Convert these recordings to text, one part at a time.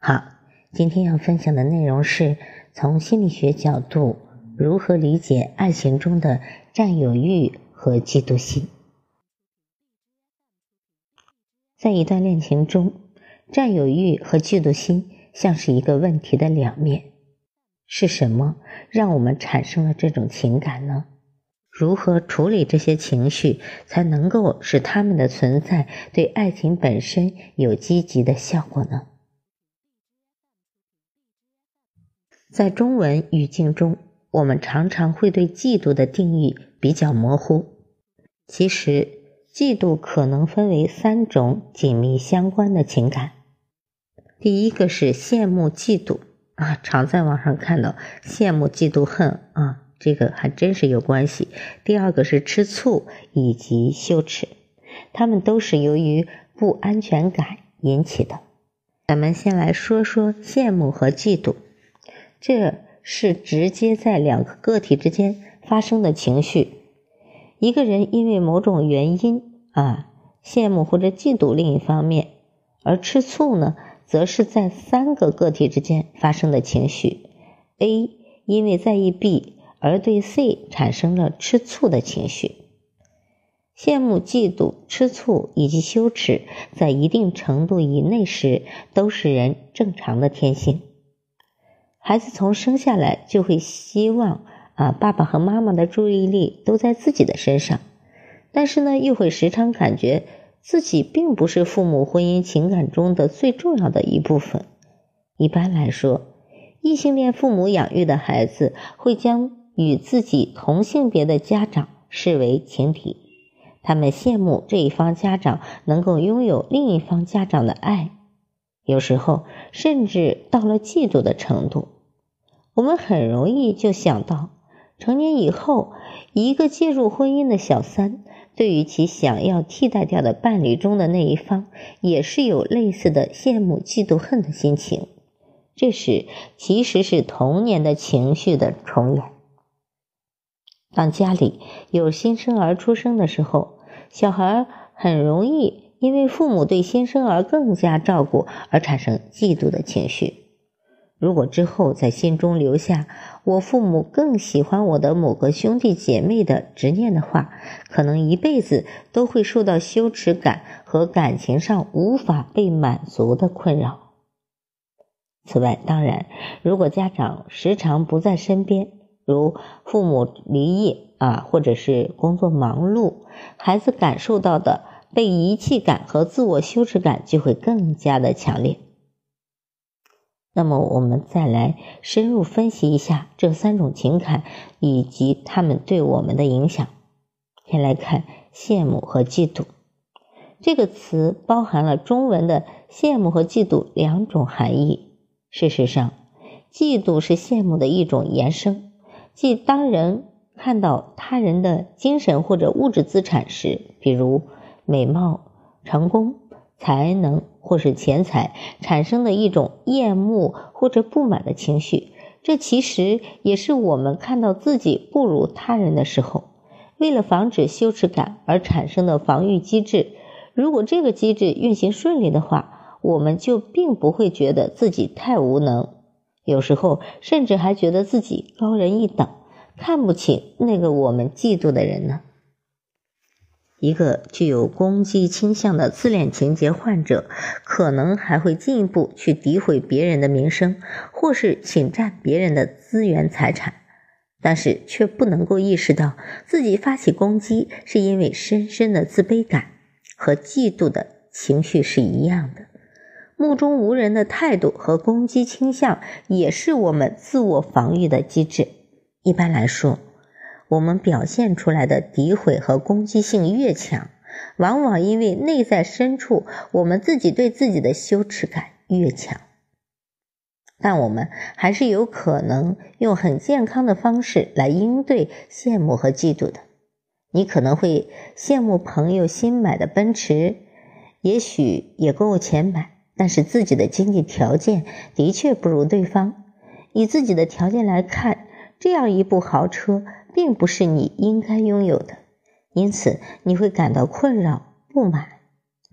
好，今天要分享的内容是从心理学角度如何理解爱情中的占有欲和嫉妒心。在一段恋情中，占有欲和嫉妒心像是一个问题的两面。是什么让我们产生了这种情感呢？如何处理这些情绪，才能够使他们的存在对爱情本身有积极的效果呢？在中文语境中，我们常常会对嫉妒的定义比较模糊。其实，嫉妒可能分为三种紧密相关的情感。第一个是羡慕嫉妒啊，常在网上看到羡慕嫉妒恨啊，这个还真是有关系。第二个是吃醋以及羞耻，他们都是由于不安全感引起的。咱们先来说说羡慕和嫉妒。这是直接在两个个体之间发生的情绪。一个人因为某种原因啊，羡慕或者嫉妒另一方面，而吃醋呢，则是在三个个体之间发生的情绪。A 因为在意 B 而对 C 产生了吃醋的情绪。羡慕、嫉妒、吃醋以及羞耻，在一定程度以内时，都是人正常的天性。孩子从生下来就会希望啊，爸爸和妈妈的注意力都在自己的身上，但是呢，又会时常感觉自己并不是父母婚姻情感中的最重要的一部分。一般来说，异性恋父母养育的孩子会将与自己同性别的家长视为情敌，他们羡慕这一方家长能够拥有另一方家长的爱，有时候甚至到了嫉妒的程度。我们很容易就想到，成年以后，一个介入婚姻的小三，对于其想要替代掉的伴侣中的那一方，也是有类似的羡慕、嫉妒、恨的心情。这时，其实是童年的情绪的重演。当家里有新生儿出生的时候，小孩很容易因为父母对新生儿更加照顾而产生嫉妒的情绪。如果之后在心中留下“我父母更喜欢我的某个兄弟姐妹”的执念的话，可能一辈子都会受到羞耻感和感情上无法被满足的困扰。此外，当然，如果家长时常不在身边，如父母离异啊，或者是工作忙碌，孩子感受到的被遗弃感和自我羞耻感就会更加的强烈。那么，我们再来深入分析一下这三种情感以及他们对我们的影响。先来看羡慕和嫉妒这个词，包含了中文的羡慕和嫉妒两种含义。事实上，嫉妒是羡慕的一种延伸，即当人看到他人的精神或者物质资产时，比如美貌、成功。才能或是钱财产生的一种厌恶或者不满的情绪，这其实也是我们看到自己不如他人的时候，为了防止羞耻感而产生的防御机制。如果这个机制运行顺利的话，我们就并不会觉得自己太无能，有时候甚至还觉得自己高人一等，看不起那个我们嫉妒的人呢。一个具有攻击倾向的自恋情节患者，可能还会进一步去诋毁别人的名声，或是侵占别人的资源财产，但是却不能够意识到自己发起攻击是因为深深的自卑感和嫉妒的情绪是一样的。目中无人的态度和攻击倾向也是我们自我防御的机制。一般来说。我们表现出来的诋毁和攻击性越强，往往因为内在深处我们自己对自己的羞耻感越强。但我们还是有可能用很健康的方式来应对羡慕和嫉妒的。你可能会羡慕朋友新买的奔驰，也许也够钱买，但是自己的经济条件的确不如对方。以自己的条件来看，这样一部豪车并不是你应该拥有的，因此你会感到困扰、不满。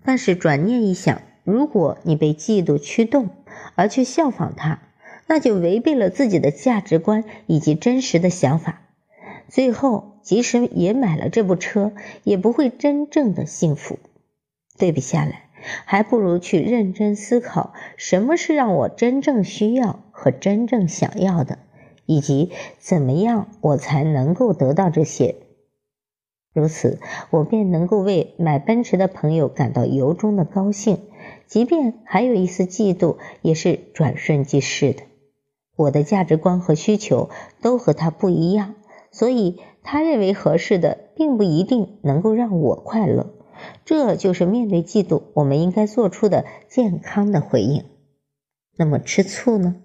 但是转念一想，如果你被嫉妒驱动而去效仿他，那就违背了自己的价值观以及真实的想法。最后，即使也买了这部车，也不会真正的幸福。对比下来，还不如去认真思考什么是让我真正需要和真正想要的，以及怎么样我才能够得到这些。如此，我便能够为买奔驰的朋友感到由衷的高兴，即便还有一丝嫉妒，也是转瞬即逝的。我的价值观和需求都和他不一样。所以，他认为合适的，并不一定能够让我快乐。这就是面对嫉妒，我们应该做出的健康的回应。那么，吃醋呢？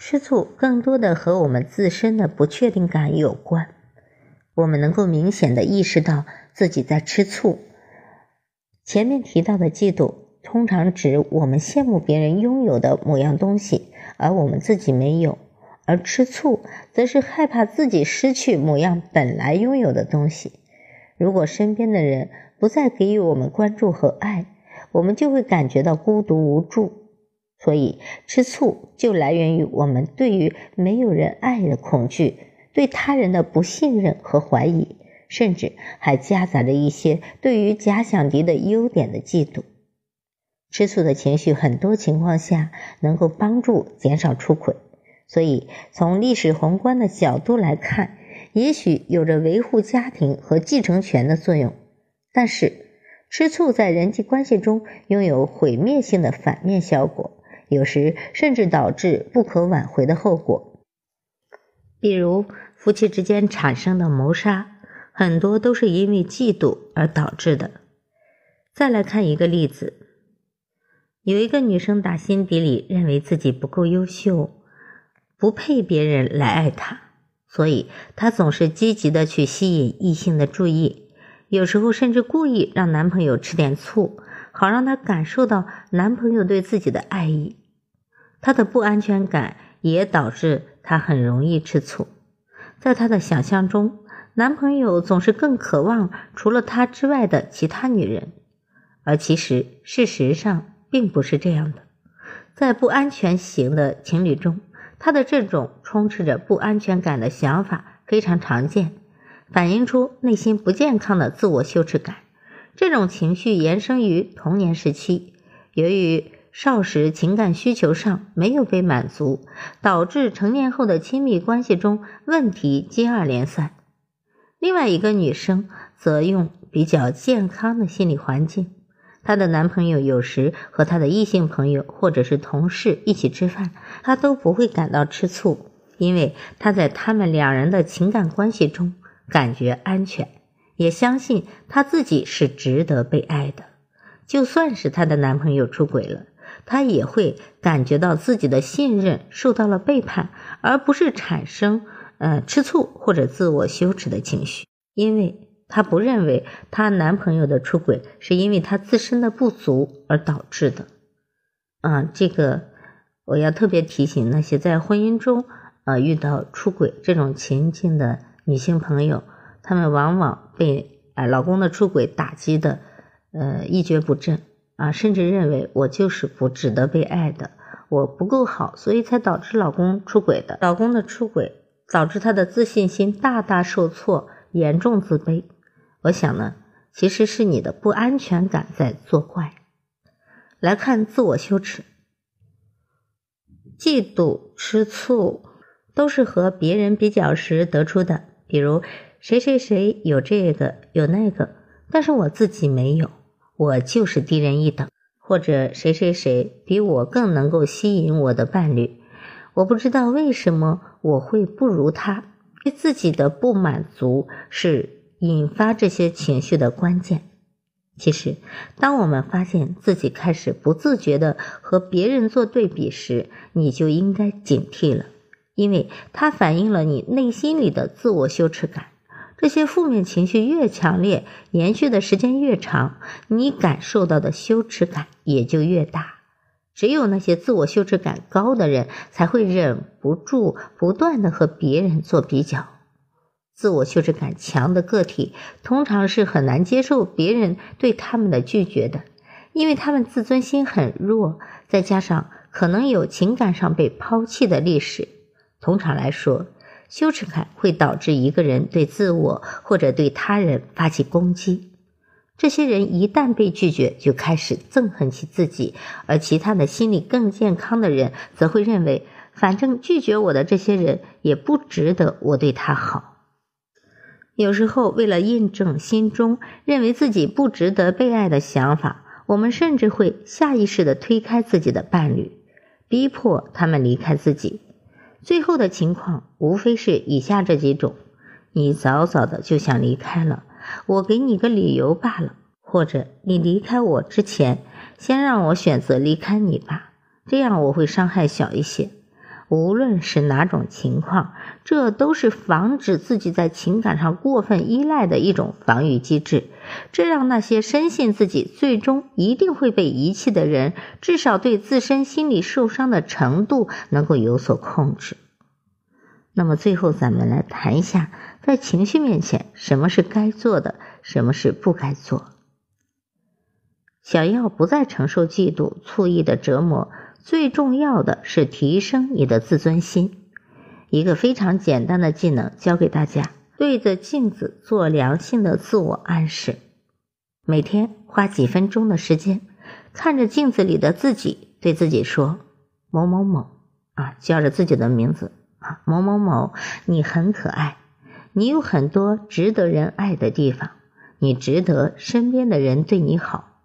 吃醋更多的和我们自身的不确定感有关。我们能够明显的意识到自己在吃醋。前面提到的嫉妒，通常指我们羡慕别人拥有的某样东西，而我们自己没有。而吃醋，则是害怕自己失去某样本来拥有的东西。如果身边的人不再给予我们关注和爱，我们就会感觉到孤独无助。所以，吃醋就来源于我们对于没有人爱的恐惧，对他人的不信任和怀疑，甚至还夹杂着一些对于假想敌的优点的嫉妒。吃醋的情绪，很多情况下能够帮助减少出轨。所以，从历史宏观的角度来看，也许有着维护家庭和继承权的作用。但是，吃醋在人际关系中拥有毁灭性的反面效果，有时甚至导致不可挽回的后果。比如，夫妻之间产生的谋杀，很多都是因为嫉妒而导致的。再来看一个例子：有一个女生打心底里认为自己不够优秀。不配别人来爱她，所以她总是积极的去吸引异性的注意，有时候甚至故意让男朋友吃点醋，好让她感受到男朋友对自己的爱意。她的不安全感也导致她很容易吃醋。在她的想象中，男朋友总是更渴望除了她之外的其他女人，而其实事实上并不是这样的。在不安全型的情侣中。他的这种充斥着不安全感的想法非常常见，反映出内心不健康的自我羞耻感。这种情绪延伸于童年时期，由于少时情感需求上没有被满足，导致成年后的亲密关系中问题接二连三。另外一个女生则用比较健康的心理环境。她的男朋友有时和她的异性朋友或者是同事一起吃饭，她都不会感到吃醋，因为她在他们两人的情感关系中感觉安全，也相信她自己是值得被爱的。就算是她的男朋友出轨了，她也会感觉到自己的信任受到了背叛，而不是产生呃吃醋或者自我羞耻的情绪，因为。她不认为她男朋友的出轨是因为她自身的不足而导致的，啊，这个我要特别提醒那些在婚姻中呃遇到出轨这种情境的女性朋友，她们往往被啊老公的出轨打击的呃一蹶不振啊，甚至认为我就是不值得被爱的，我不够好，所以才导致老公出轨的。老公的出轨导致她的自信心大大受挫，严重自卑。我想呢，其实是你的不安全感在作怪。来看自我羞耻、嫉妒、吃醋，都是和别人比较时得出的。比如谁谁谁有这个有那个，但是我自己没有，我就是低人一等；或者谁谁谁比我更能够吸引我的伴侣，我不知道为什么我会不如他。对自己的不满足是。引发这些情绪的关键，其实，当我们发现自己开始不自觉的和别人做对比时，你就应该警惕了，因为它反映了你内心里的自我羞耻感。这些负面情绪越强烈，延续的时间越长，你感受到的羞耻感也就越大。只有那些自我羞耻感高的人，才会忍不住不断的和别人做比较。自我羞耻感强的个体通常是很难接受别人对他们的拒绝的，因为他们自尊心很弱，再加上可能有情感上被抛弃的历史。通常来说，羞耻感会导致一个人对自我或者对他人发起攻击。这些人一旦被拒绝，就开始憎恨起自己；而其他的心理更健康的人则会认为，反正拒绝我的这些人也不值得我对他好。有时候，为了印证心中认为自己不值得被爱的想法，我们甚至会下意识的推开自己的伴侣，逼迫他们离开自己。最后的情况无非是以下这几种：你早早的就想离开了，我给你个理由罢了；或者你离开我之前，先让我选择离开你吧，这样我会伤害小一些。无论是哪种情况，这都是防止自己在情感上过分依赖的一种防御机制。这让那些深信自己最终一定会被遗弃的人，至少对自身心理受伤的程度能够有所控制。那么，最后咱们来谈一下，在情绪面前，什么是该做的，什么是不该做。想要不再承受嫉妒、醋意的折磨。最重要的是提升你的自尊心。一个非常简单的技能教给大家：对着镜子做良性的自我暗示。每天花几分钟的时间，看着镜子里的自己，对自己说：“某某某啊，叫着自己的名字啊，某某某，你很可爱，你有很多值得人爱的地方，你值得身边的人对你好。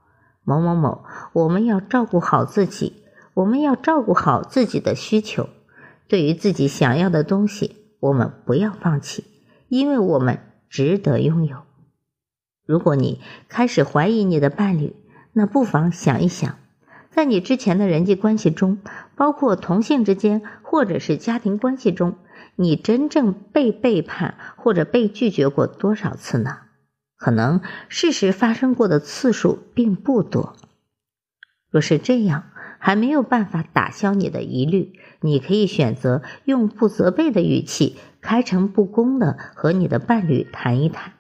某某某，我们要照顾好自己。”我们要照顾好自己的需求，对于自己想要的东西，我们不要放弃，因为我们值得拥有。如果你开始怀疑你的伴侣，那不妨想一想，在你之前的人际关系中，包括同性之间或者是家庭关系中，你真正被背叛或者被拒绝过多少次呢？可能事实发生过的次数并不多。若是这样，还没有办法打消你的疑虑，你可以选择用不责备的语气，开诚布公的和你的伴侣谈一谈，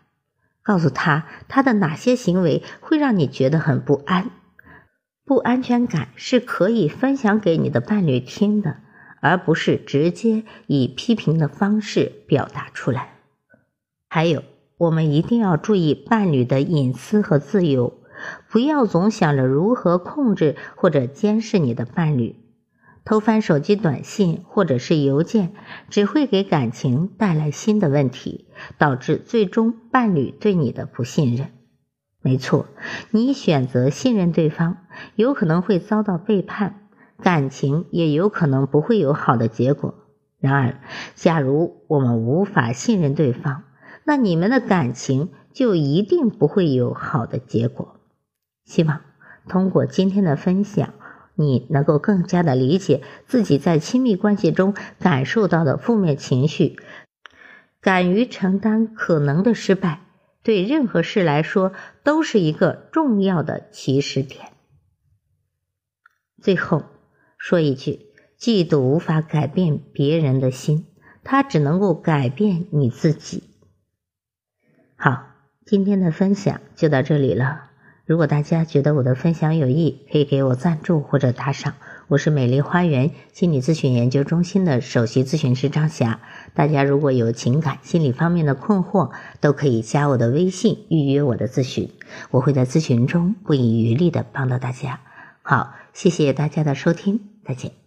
告诉他他的哪些行为会让你觉得很不安，不安全感是可以分享给你的伴侣听的，而不是直接以批评的方式表达出来。还有，我们一定要注意伴侣的隐私和自由。不要总想着如何控制或者监视你的伴侣，偷翻手机短信或者是邮件，只会给感情带来新的问题，导致最终伴侣对你的不信任。没错，你选择信任对方，有可能会遭到背叛，感情也有可能不会有好的结果。然而，假如我们无法信任对方，那你们的感情就一定不会有好的结果。希望通过今天的分享，你能够更加的理解自己在亲密关系中感受到的负面情绪，敢于承担可能的失败，对任何事来说都是一个重要的起始点。最后说一句：嫉妒无法改变别人的心，它只能够改变你自己。好，今天的分享就到这里了。如果大家觉得我的分享有益，可以给我赞助或者打赏。我是美丽花园心理咨询研究中心的首席咨询师张霞。大家如果有情感心理方面的困惑，都可以加我的微信预约我的咨询，我会在咨询中不遗余力的帮到大家。好，谢谢大家的收听，再见。